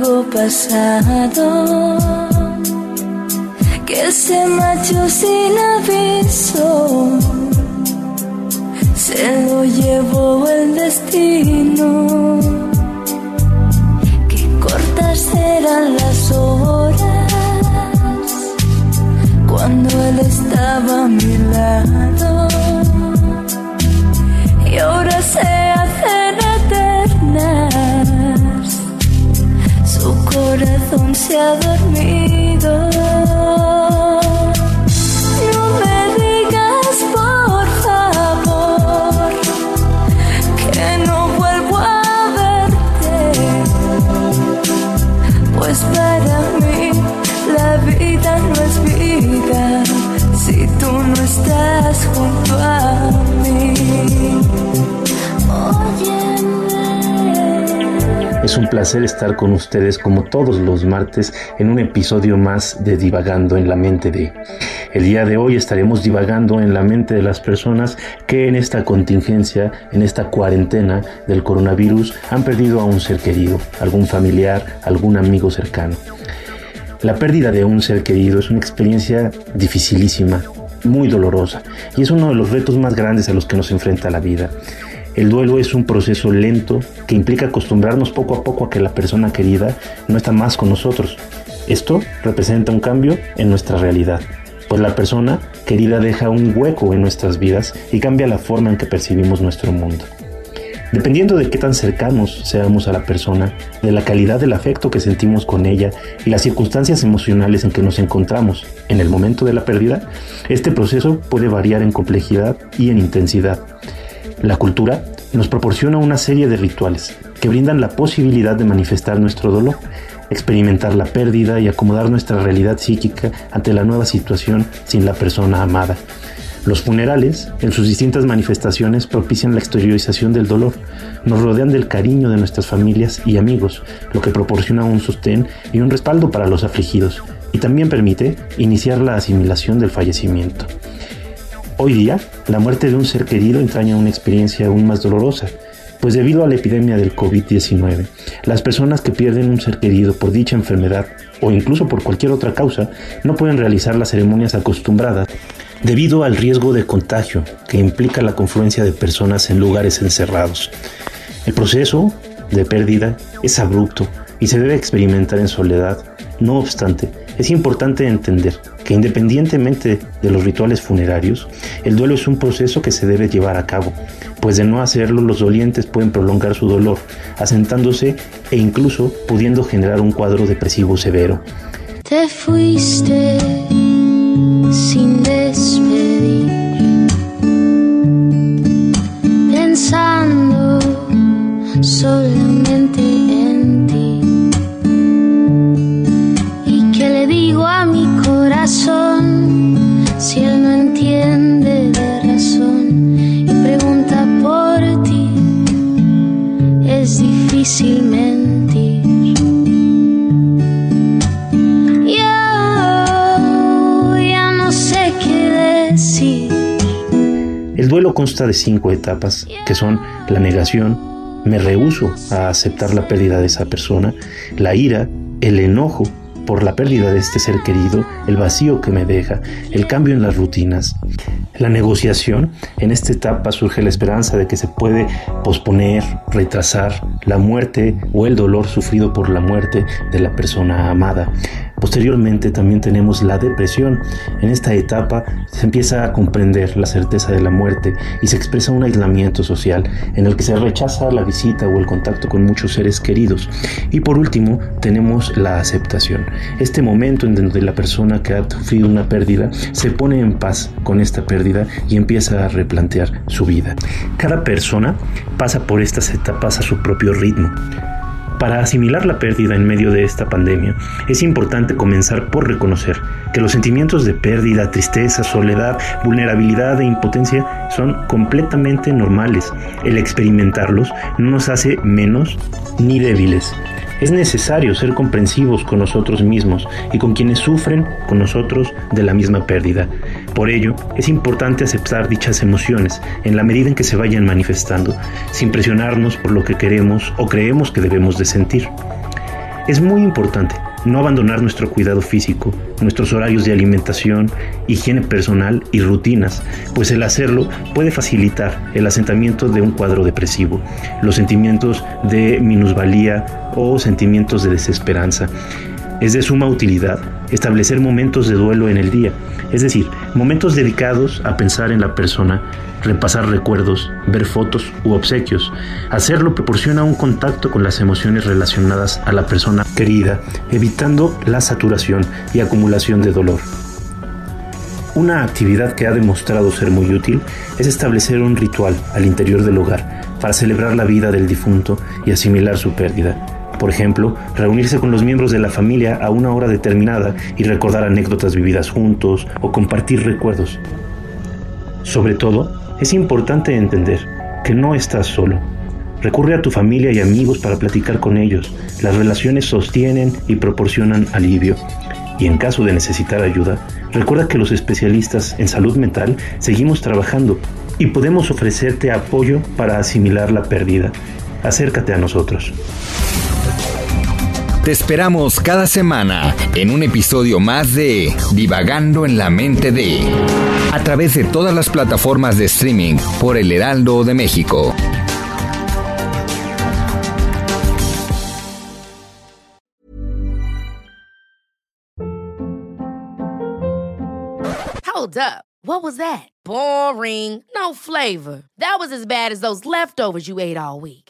amigo pasado que se marchó sin aviso. Se lo llevó el destino. Qué cortas eran las horas cuando él estaba a mi lado. Se ha dormido. No me digas por favor que no vuelvo a verte. Pues para mí la vida no es vida si tú no estás junto Es un placer estar con ustedes como todos los martes en un episodio más de Divagando en la mente de. El día de hoy estaremos divagando en la mente de las personas que en esta contingencia, en esta cuarentena del coronavirus, han perdido a un ser querido, algún familiar, algún amigo cercano. La pérdida de un ser querido es una experiencia dificilísima, muy dolorosa, y es uno de los retos más grandes a los que nos enfrenta la vida. El duelo es un proceso lento que implica acostumbrarnos poco a poco a que la persona querida no está más con nosotros. Esto representa un cambio en nuestra realidad, pues la persona querida deja un hueco en nuestras vidas y cambia la forma en que percibimos nuestro mundo. Dependiendo de qué tan cercanos seamos a la persona, de la calidad del afecto que sentimos con ella y las circunstancias emocionales en que nos encontramos en el momento de la pérdida, este proceso puede variar en complejidad y en intensidad. La cultura nos proporciona una serie de rituales que brindan la posibilidad de manifestar nuestro dolor, experimentar la pérdida y acomodar nuestra realidad psíquica ante la nueva situación sin la persona amada. Los funerales, en sus distintas manifestaciones, propician la exteriorización del dolor, nos rodean del cariño de nuestras familias y amigos, lo que proporciona un sostén y un respaldo para los afligidos, y también permite iniciar la asimilación del fallecimiento. Hoy día, la muerte de un ser querido entraña una experiencia aún más dolorosa, pues debido a la epidemia del COVID-19, las personas que pierden un ser querido por dicha enfermedad o incluso por cualquier otra causa no pueden realizar las ceremonias acostumbradas debido al riesgo de contagio que implica la confluencia de personas en lugares encerrados. El proceso de pérdida es abrupto y se debe experimentar en soledad. No obstante, es importante entender independientemente de los rituales funerarios, el duelo es un proceso que se debe llevar a cabo, pues de no hacerlo los dolientes pueden prolongar su dolor, asentándose e incluso pudiendo generar un cuadro depresivo severo. Te fuiste sin difícil mentir. Ya no sé qué decir. El duelo consta de cinco etapas, que son la negación, me rehúso a aceptar la pérdida de esa persona, la ira, el enojo, por la pérdida de este ser querido, el vacío que me deja, el cambio en las rutinas. La negociación, en esta etapa surge la esperanza de que se puede posponer, retrasar la muerte o el dolor sufrido por la muerte de la persona amada. Posteriormente también tenemos la depresión. En esta etapa se empieza a comprender la certeza de la muerte y se expresa un aislamiento social en el que se rechaza la visita o el contacto con muchos seres queridos. Y por último tenemos la aceptación. Este momento en donde la persona que ha sufrido una pérdida se pone en paz con esta pérdida y empieza a replantear su vida. Cada persona pasa por estas etapas a su propio ritmo. Para asimilar la pérdida en medio de esta pandemia, es importante comenzar por reconocer que los sentimientos de pérdida, tristeza, soledad, vulnerabilidad e impotencia son completamente normales. El experimentarlos no nos hace menos ni débiles. Es necesario ser comprensivos con nosotros mismos y con quienes sufren con nosotros de la misma pérdida. Por ello, es importante aceptar dichas emociones en la medida en que se vayan manifestando, sin presionarnos por lo que queremos o creemos que debemos de sentir. Es muy importante no abandonar nuestro cuidado físico, nuestros horarios de alimentación, higiene personal y rutinas, pues el hacerlo puede facilitar el asentamiento de un cuadro depresivo, los sentimientos de minusvalía o sentimientos de desesperanza. Es de suma utilidad establecer momentos de duelo en el día, es decir, momentos dedicados a pensar en la persona, repasar recuerdos, ver fotos u obsequios. Hacerlo proporciona un contacto con las emociones relacionadas a la persona querida, evitando la saturación y acumulación de dolor. Una actividad que ha demostrado ser muy útil es establecer un ritual al interior del hogar para celebrar la vida del difunto y asimilar su pérdida. Por ejemplo, reunirse con los miembros de la familia a una hora determinada y recordar anécdotas vividas juntos o compartir recuerdos. Sobre todo, es importante entender que no estás solo. Recurre a tu familia y amigos para platicar con ellos. Las relaciones sostienen y proporcionan alivio. Y en caso de necesitar ayuda, recuerda que los especialistas en salud mental seguimos trabajando y podemos ofrecerte apoyo para asimilar la pérdida. Acércate a nosotros. Te esperamos cada semana en un episodio más de Divagando en la mente de a través de todas las plataformas de streaming por El Heraldo de México. Hold up. What was that? Boring. No flavor. That was as bad as those leftovers you ate all week.